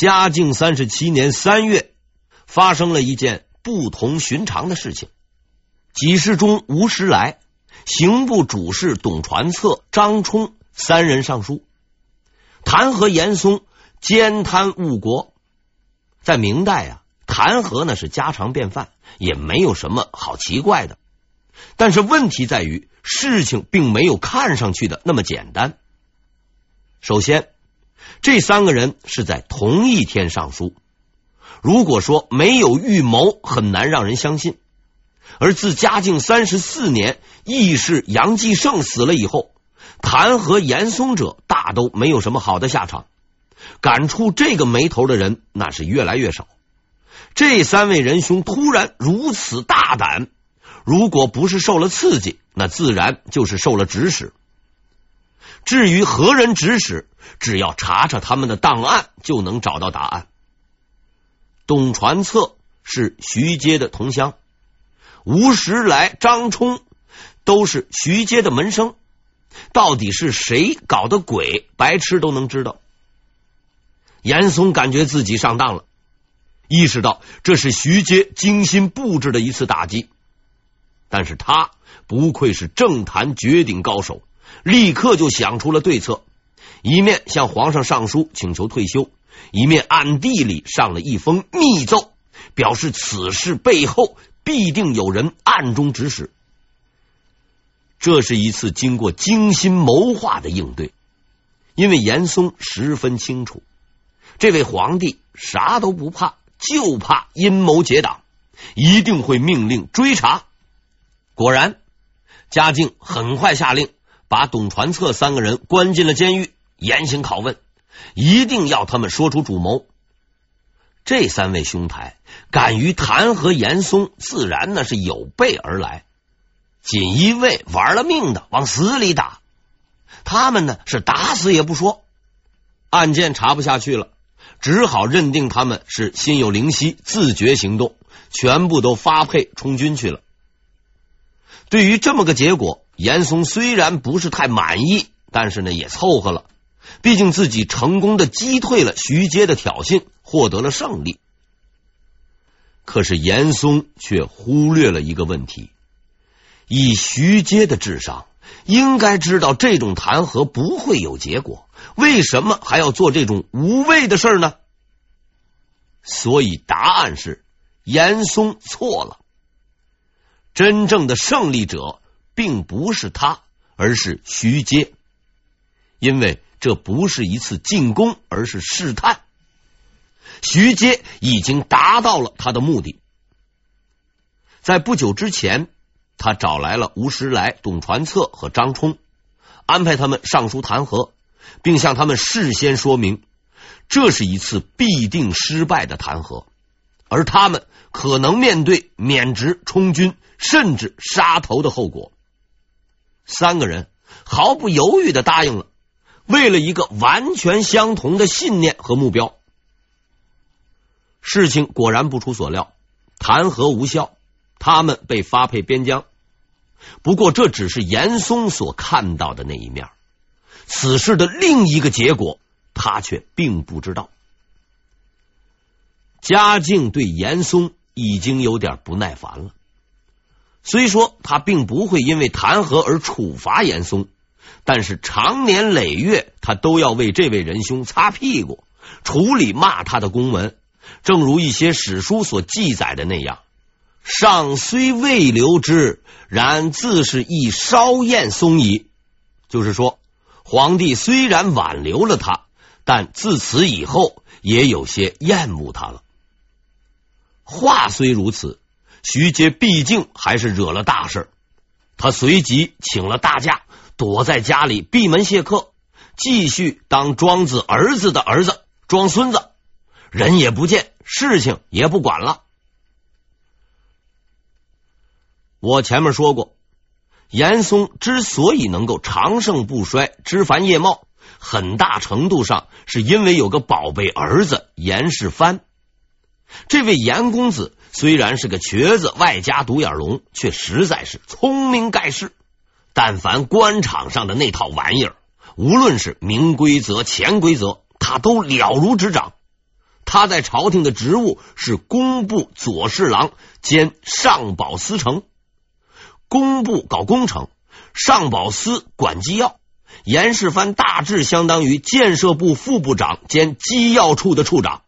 嘉靖三十七年三月，发生了一件不同寻常的事情。给事中吴时来、刑部主事董传策、张冲三人上书，弹劾严嵩奸贪误国。在明代啊，弹劾呢是家常便饭，也没有什么好奇怪的。但是问题在于，事情并没有看上去的那么简单。首先，这三个人是在同一天上书。如果说没有预谋，很难让人相信。而自嘉靖三十四年，义士杨继盛死了以后，弹劾严嵩者大都没有什么好的下场。敢触这个霉头的人，那是越来越少。这三位仁兄突然如此大胆，如果不是受了刺激，那自然就是受了指使。至于何人指使，只要查查他们的档案，就能找到答案。董传策是徐阶的同乡，吴时来、张冲都是徐阶的门生。到底是谁搞的鬼？白痴都能知道。严嵩感觉自己上当了，意识到这是徐阶精心布置的一次打击。但是他不愧是政坛绝顶高手。立刻就想出了对策，一面向皇上上书请求退休，一面暗地里上了一封密奏，表示此事背后必定有人暗中指使。这是一次经过精心谋划的应对，因为严嵩十分清楚，这位皇帝啥都不怕，就怕阴谋结党，一定会命令追查。果然，嘉靖很快下令。把董传策三个人关进了监狱，严刑拷问，一定要他们说出主谋。这三位兄台敢于弹劾严嵩，自然那是有备而来。锦衣卫玩了命的往死里打，他们呢是打死也不说。案件查不下去了，只好认定他们是心有灵犀，自觉行动，全部都发配充军去了。对于这么个结果，严嵩虽然不是太满意，但是呢也凑合了。毕竟自己成功的击退了徐阶的挑衅，获得了胜利。可是严嵩却忽略了一个问题：以徐阶的智商，应该知道这种弹劾不会有结果，为什么还要做这种无谓的事呢？所以答案是严嵩错了。真正的胜利者并不是他，而是徐阶，因为这不是一次进攻，而是试探。徐阶已经达到了他的目的。在不久之前，他找来了吴时来、董传策和张冲，安排他们上书弹劾，并向他们事先说明，这是一次必定失败的弹劾。而他们可能面对免职、充军，甚至杀头的后果。三个人毫不犹豫的答应了，为了一个完全相同的信念和目标。事情果然不出所料，弹劾无效，他们被发配边疆。不过，这只是严嵩所看到的那一面，此事的另一个结果，他却并不知道。嘉靖对严嵩已经有点不耐烦了。虽说他并不会因为弹劾而处罚严嵩，但是长年累月，他都要为这位仁兄擦屁股，处理骂他的公文。正如一些史书所记载的那样：“上虽未留之，然自是亦稍厌松矣。”就是说，皇帝虽然挽留了他，但自此以后也有些厌恶他了。话虽如此，徐阶毕竟还是惹了大事。他随即请了大假，躲在家里闭门谢客，继续当庄子儿子的儿子，装孙子，人也不见，事情也不管了。我前面说过，严嵩之所以能够长盛不衰、枝繁叶茂，很大程度上是因为有个宝贝儿子严世蕃。这位严公子虽然是个瘸子，外加独眼龙，却实在是聪明盖世。但凡官场上的那套玩意儿，无论是明规则、潜规则，他都了如指掌。他在朝廷的职务是工部左侍郎兼上保司丞，工部搞工程，上保司管机要。严世蕃大致相当于建设部副部长兼机要处的处长，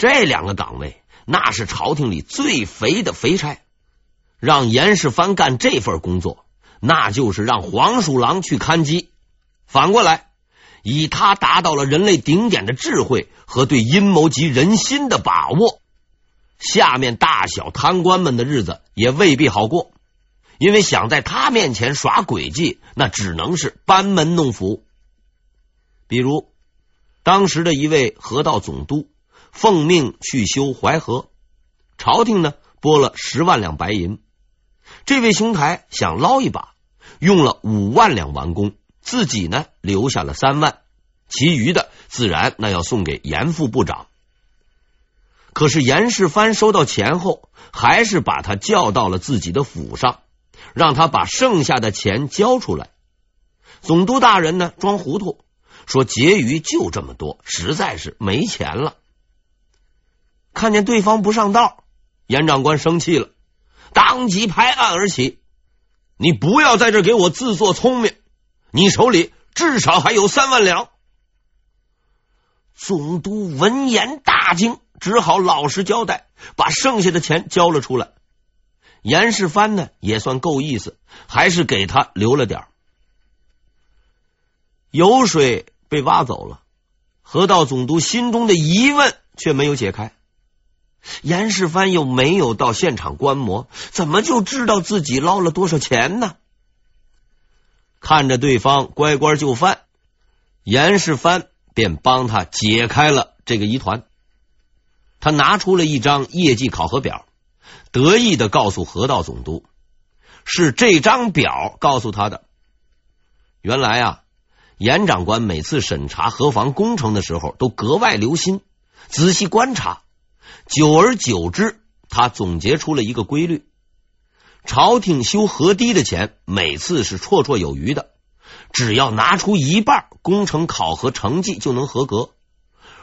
这两个岗位那是朝廷里最肥的肥差。让严世蕃干这份工作，那就是让黄鼠狼去看鸡。反过来，以他达到了人类顶点的智慧和对阴谋及人心的把握，下面大小贪官们的日子也未必好过。因为想在他面前耍诡计，那只能是班门弄斧。比如，当时的一位河道总督奉命去修淮河，朝廷呢拨了十万两白银，这位兄台想捞一把，用了五万两完工，自己呢留下了三万，其余的自然那要送给严副部长。可是严世蕃收到钱后，还是把他叫到了自己的府上。让他把剩下的钱交出来。总督大人呢，装糊涂说结余就这么多，实在是没钱了。看见对方不上道，严长官生气了，当即拍案而起：“你不要在这给我自作聪明！你手里至少还有三万两。”总督闻言大惊，只好老实交代，把剩下的钱交了出来。严世蕃呢也算够意思，还是给他留了点。油水被挖走了，河道总督心中的疑问却没有解开。严世蕃又没有到现场观摩，怎么就知道自己捞了多少钱呢？看着对方乖乖就范，严世蕃便帮他解开了这个疑团。他拿出了一张业绩考核表。得意的告诉河道总督：“是这张表告诉他的。原来啊，严长官每次审查河防工程的时候，都格外留心、仔细观察。久而久之，他总结出了一个规律：朝廷修河堤的钱，每次是绰绰有余的。只要拿出一半，工程考核成绩就能合格；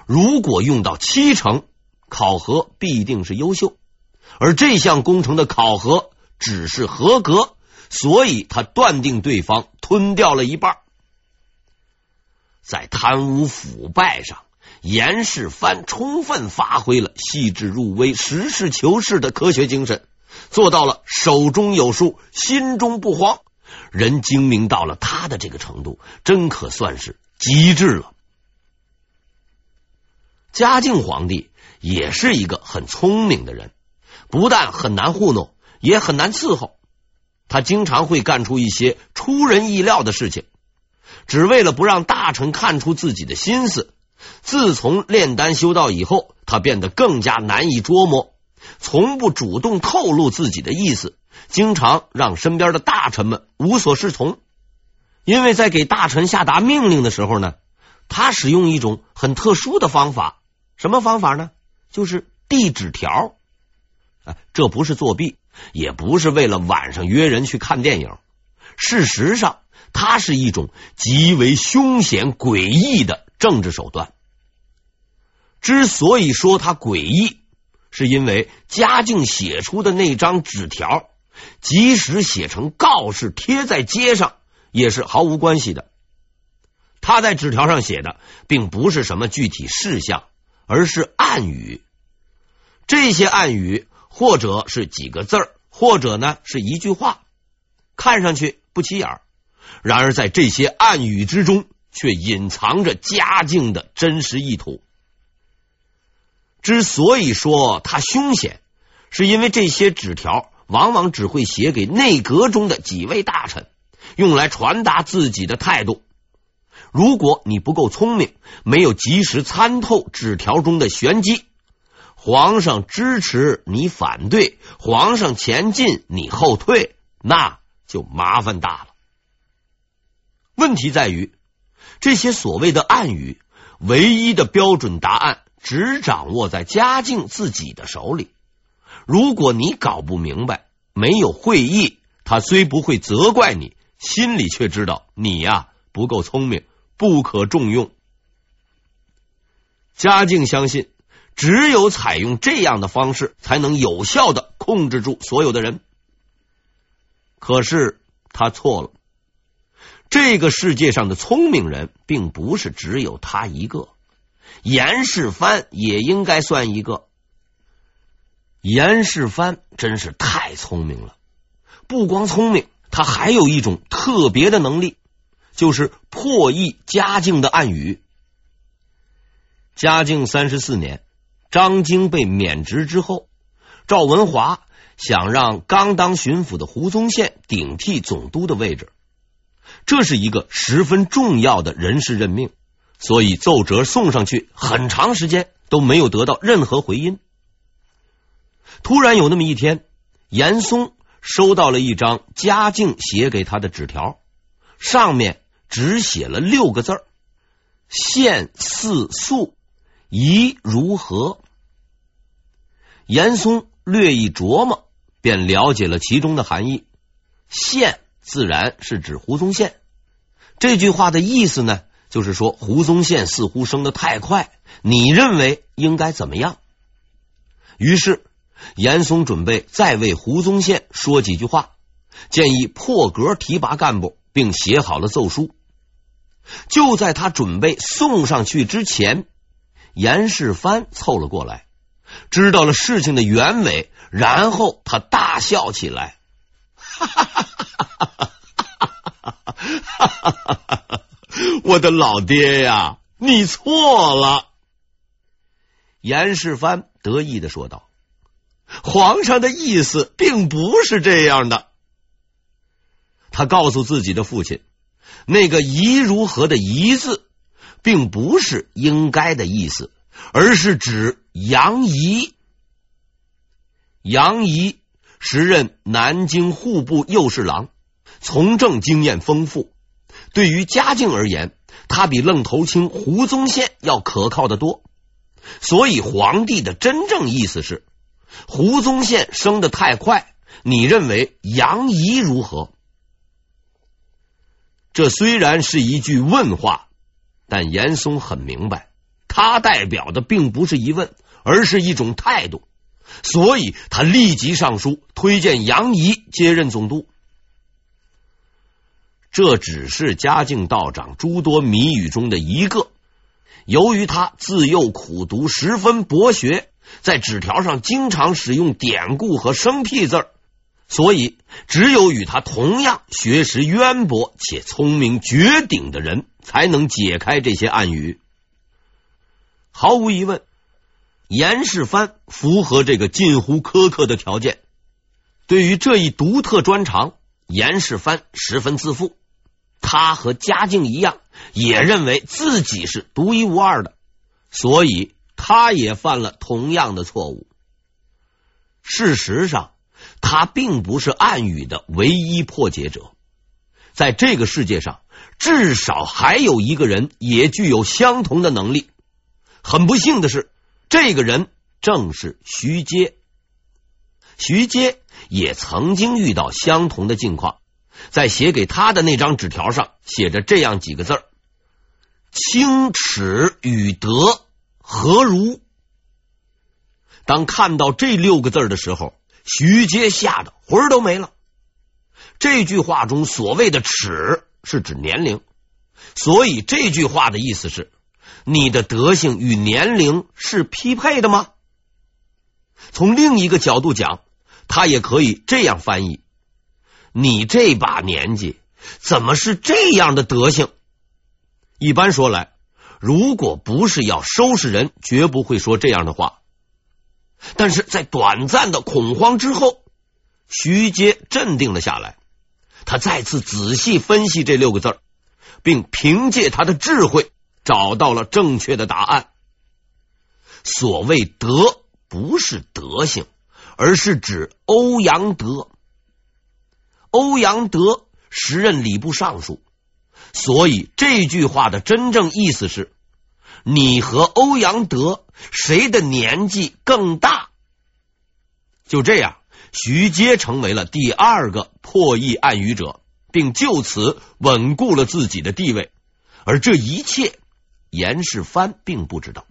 如果用到七成，考核必定是优秀。”而这项工程的考核只是合格，所以他断定对方吞掉了一半。在贪污腐败上，严世蕃充分发挥了细致入微、实事求是的科学精神，做到了手中有数、心中不慌。人精明到了他的这个程度，真可算是极致了。嘉靖皇帝也是一个很聪明的人。不但很难糊弄，也很难伺候。他经常会干出一些出人意料的事情，只为了不让大臣看出自己的心思。自从炼丹修道以后，他变得更加难以捉摸，从不主动透露自己的意思，经常让身边的大臣们无所适从。因为在给大臣下达命令的时候呢，他使用一种很特殊的方法。什么方法呢？就是递纸条。啊这不是作弊，也不是为了晚上约人去看电影。事实上，它是一种极为凶险诡异的政治手段。之所以说它诡异，是因为嘉靖写出的那张纸条，即使写成告示贴在街上，也是毫无关系的。他在纸条上写的，并不是什么具体事项，而是暗语。这些暗语。或者是几个字儿，或者呢是一句话，看上去不起眼儿。然而在这些暗语之中，却隐藏着嘉靖的真实意图。之所以说他凶险，是因为这些纸条往往只会写给内阁中的几位大臣，用来传达自己的态度。如果你不够聪明，没有及时参透纸条中的玄机。皇上支持你反对，皇上前进你后退，那就麻烦大了。问题在于，这些所谓的暗语，唯一的标准答案只掌握在嘉靖自己的手里。如果你搞不明白，没有会意，他虽不会责怪你，心里却知道你呀不够聪明，不可重用。嘉靖相信。只有采用这样的方式，才能有效的控制住所有的人。可是他错了，这个世界上的聪明人并不是只有他一个，严世蕃也应该算一个。严世蕃真是太聪明了，不光聪明，他还有一种特别的能力，就是破译嘉靖的暗语。嘉靖三十四年，张经被免职之后，赵文华想让刚当巡抚的胡宗宪顶替总督的位置，这是一个十分重要的人事任命，所以奏折送上去很长时间都没有得到任何回音。突然有那么一天，严嵩收到了一张嘉靖写给他的纸条，上面只写了六个字儿：“宪似肃，宜如何？”严嵩略一琢磨，便了解了其中的含义。宪自然是指胡宗宪。这句话的意思呢，就是说胡宗宪似乎升得太快，你认为应该怎么样？于是。严嵩准备再为胡宗宪说几句话，建议破格提拔干部，并写好了奏书。就在他准备送上去之前，严世蕃凑了过来，知道了事情的原委，然后他大笑起来：“哈哈！哈哈哈！哈我的老爹呀，你错了！”严世蕃得意的说道。皇上的意思并不是这样的。他告诉自己的父亲，那个“宜如何”的“宜”字，并不是应该的意思，而是指杨仪。杨仪时任南京户部右侍郎，从政经验丰富。对于嘉靖而言，他比愣头青胡宗宪要可靠得多。所以，皇帝的真正意思是。胡宗宪升得太快，你认为杨仪如何？这虽然是一句问话，但严嵩很明白，他代表的并不是疑问，而是一种态度，所以他立即上书推荐杨仪接任总督。这只是嘉靖道长诸多谜语中的一个。由于他自幼苦读，十分博学。在纸条上经常使用典故和生僻字，所以只有与他同样学识渊博且聪明绝顶的人才能解开这些暗语。毫无疑问，严世蕃符合这个近乎苛刻的条件。对于这一独特专长，严世蕃十分自负。他和嘉靖一样，也认为自己是独一无二的，所以。他也犯了同样的错误。事实上，他并不是暗语的唯一破解者。在这个世界上，至少还有一个人也具有相同的能力。很不幸的是，这个人正是徐阶。徐阶也曾经遇到相同的境况，在写给他的那张纸条上写着这样几个字儿：“清耻与德。”何如？当看到这六个字的时候，徐阶吓得魂儿都没了。这句话中所谓的“耻”是指年龄，所以这句话的意思是：你的德行与年龄是匹配的吗？从另一个角度讲，他也可以这样翻译：你这把年纪怎么是这样的德行？一般说来。如果不是要收拾人，绝不会说这样的话。但是在短暂的恐慌之后，徐阶镇定了下来。他再次仔细分析这六个字，并凭借他的智慧找到了正确的答案。所谓“德”，不是德行，而是指欧阳德。欧阳德时任礼部尚书。所以这句话的真正意思是：你和欧阳德谁的年纪更大？就这样，徐阶成为了第二个破译暗语者，并就此稳固了自己的地位。而这一切，严世蕃并不知道。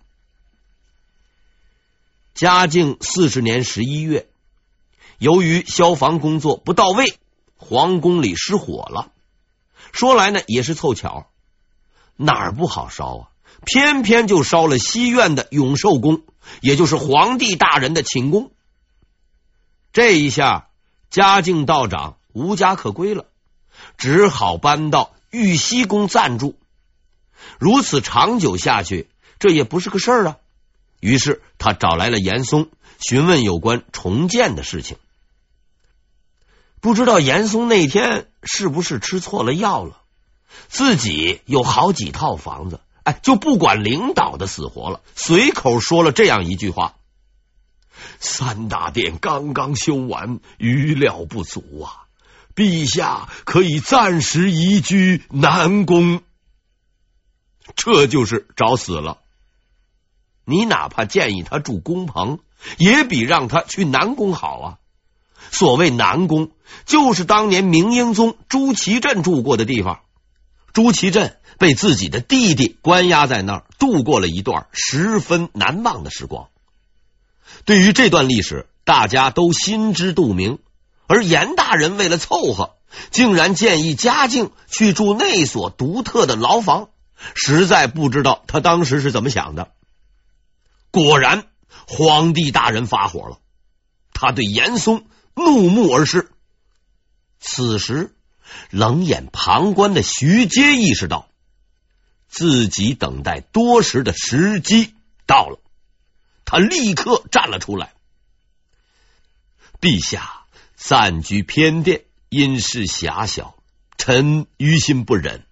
嘉靖四十年十一月，由于消防工作不到位，皇宫里失火了。说来呢，也是凑巧，哪儿不好烧啊？偏偏就烧了西苑的永寿宫，也就是皇帝大人的寝宫。这一下，嘉靖道长无家可归了，只好搬到玉溪宫暂住。如此长久下去，这也不是个事儿啊。于是他找来了严嵩，询问有关重建的事情。不知道严嵩那天是不是吃错了药了？自己有好几套房子，哎，就不管领导的死活了，随口说了这样一句话：“三大殿刚刚修完，余料不足啊，陛下可以暂时移居南宫。”这就是找死了。你哪怕建议他住宫棚，也比让他去南宫好啊。所谓南宫，就是当年明英宗朱祁镇住过的地方。朱祁镇被自己的弟弟关押在那儿，度过了一段十分难忘的时光。对于这段历史，大家都心知肚明。而严大人为了凑合，竟然建议嘉靖去住那所独特的牢房，实在不知道他当时是怎么想的。果然，皇帝大人发火了，他对严嵩怒目而视。此时，冷眼旁观的徐阶意识到，自己等待多时的时机到了，他立刻站了出来。陛下暂居偏殿，因事狭小，臣于心不忍。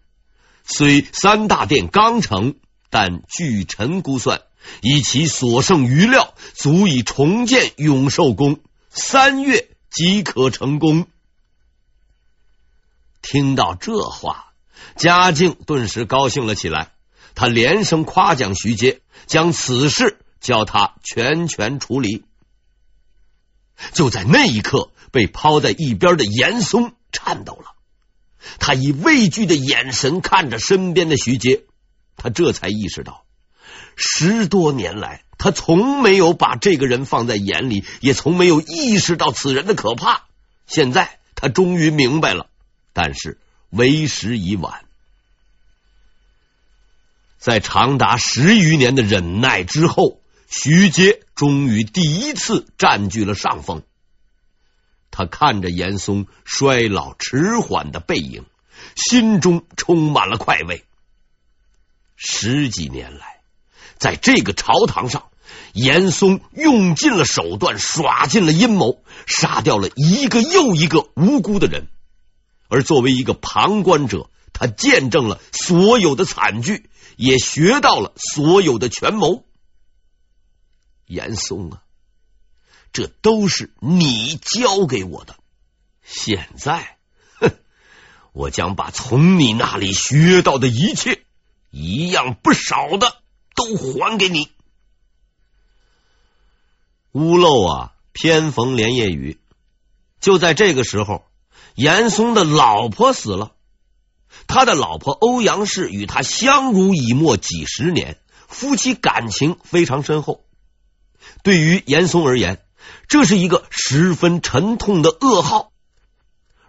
虽三大殿刚成，但据臣估算。以其所剩余料，足以重建永寿宫，三月即可成功。听到这话，嘉靖顿时高兴了起来，他连声夸奖徐阶，将此事交他全权处理。就在那一刻，被抛在一边的严嵩颤抖了，他以畏惧的眼神看着身边的徐阶，他这才意识到。十多年来，他从没有把这个人放在眼里，也从没有意识到此人的可怕。现在他终于明白了，但是为时已晚。在长达十余年的忍耐之后，徐阶终于第一次占据了上风。他看着严嵩衰老迟缓的背影，心中充满了快慰。十几年来。在这个朝堂上，严嵩用尽了手段，耍尽了阴谋，杀掉了一个又一个无辜的人。而作为一个旁观者，他见证了所有的惨剧，也学到了所有的权谋。严嵩啊，这都是你教给我的。现在，哼，我将把从你那里学到的一切，一样不少的。都还给你。屋漏啊，偏逢连夜雨。就在这个时候，严嵩的老婆死了。他的老婆欧阳氏与他相濡以沫几十年，夫妻感情非常深厚。对于严嵩而言，这是一个十分沉痛的噩耗。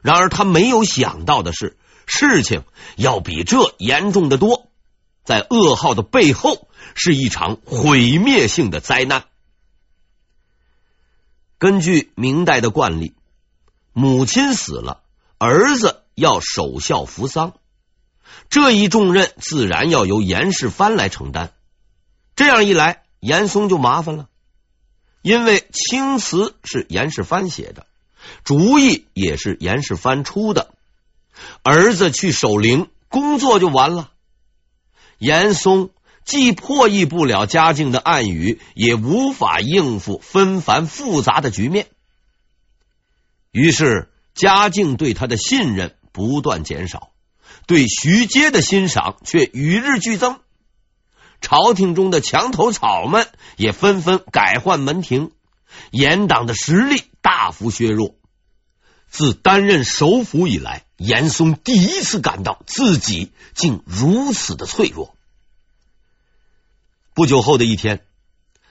然而他没有想到的是，事情要比这严重的多。在噩耗的背后，是一场毁灭性的灾难。根据明代的惯例，母亲死了，儿子要守孝扶丧，这一重任自然要由严世蕃来承担。这样一来，严嵩就麻烦了，因为青词是严世蕃写的，主意也是严世蕃出的，儿子去守灵，工作就完了。严嵩既破译不了嘉靖的暗语，也无法应付纷繁复杂的局面，于是嘉靖对他的信任不断减少，对徐阶的欣赏却与日俱增。朝廷中的墙头草们也纷纷改换门庭，严党的实力大幅削弱。自担任首辅以来，严嵩第一次感到自己竟如此的脆弱。不久后的一天，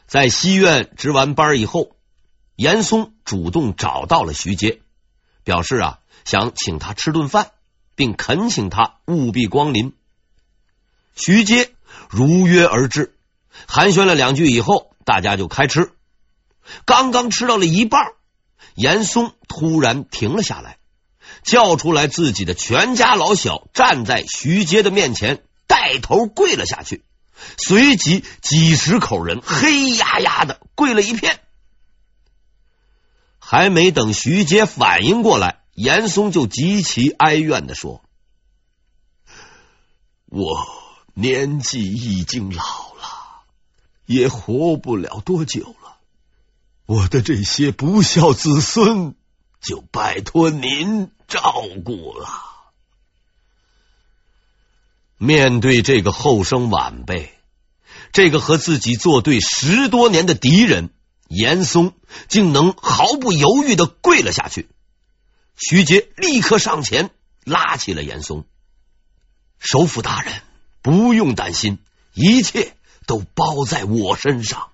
在西院值完班以后，严嵩主动找到了徐阶，表示啊想请他吃顿饭，并恳请他务必光临。徐阶如约而至，寒暄了两句以后，大家就开吃。刚刚吃到了一半，严嵩突然停了下来，叫出来自己的全家老小，站在徐阶的面前，带头跪了下去。随即，几十口人黑压压的跪了一片。还没等徐阶反应过来，严嵩就极其哀怨的说：“我年纪已经老了，也活不了多久了。我的这些不孝子孙，就拜托您照顾了。”面对这个后生晚辈，这个和自己作对十多年的敌人，严嵩竟能毫不犹豫的跪了下去。徐杰立刻上前拉起了严嵩：“首辅大人，不用担心，一切都包在我身上。”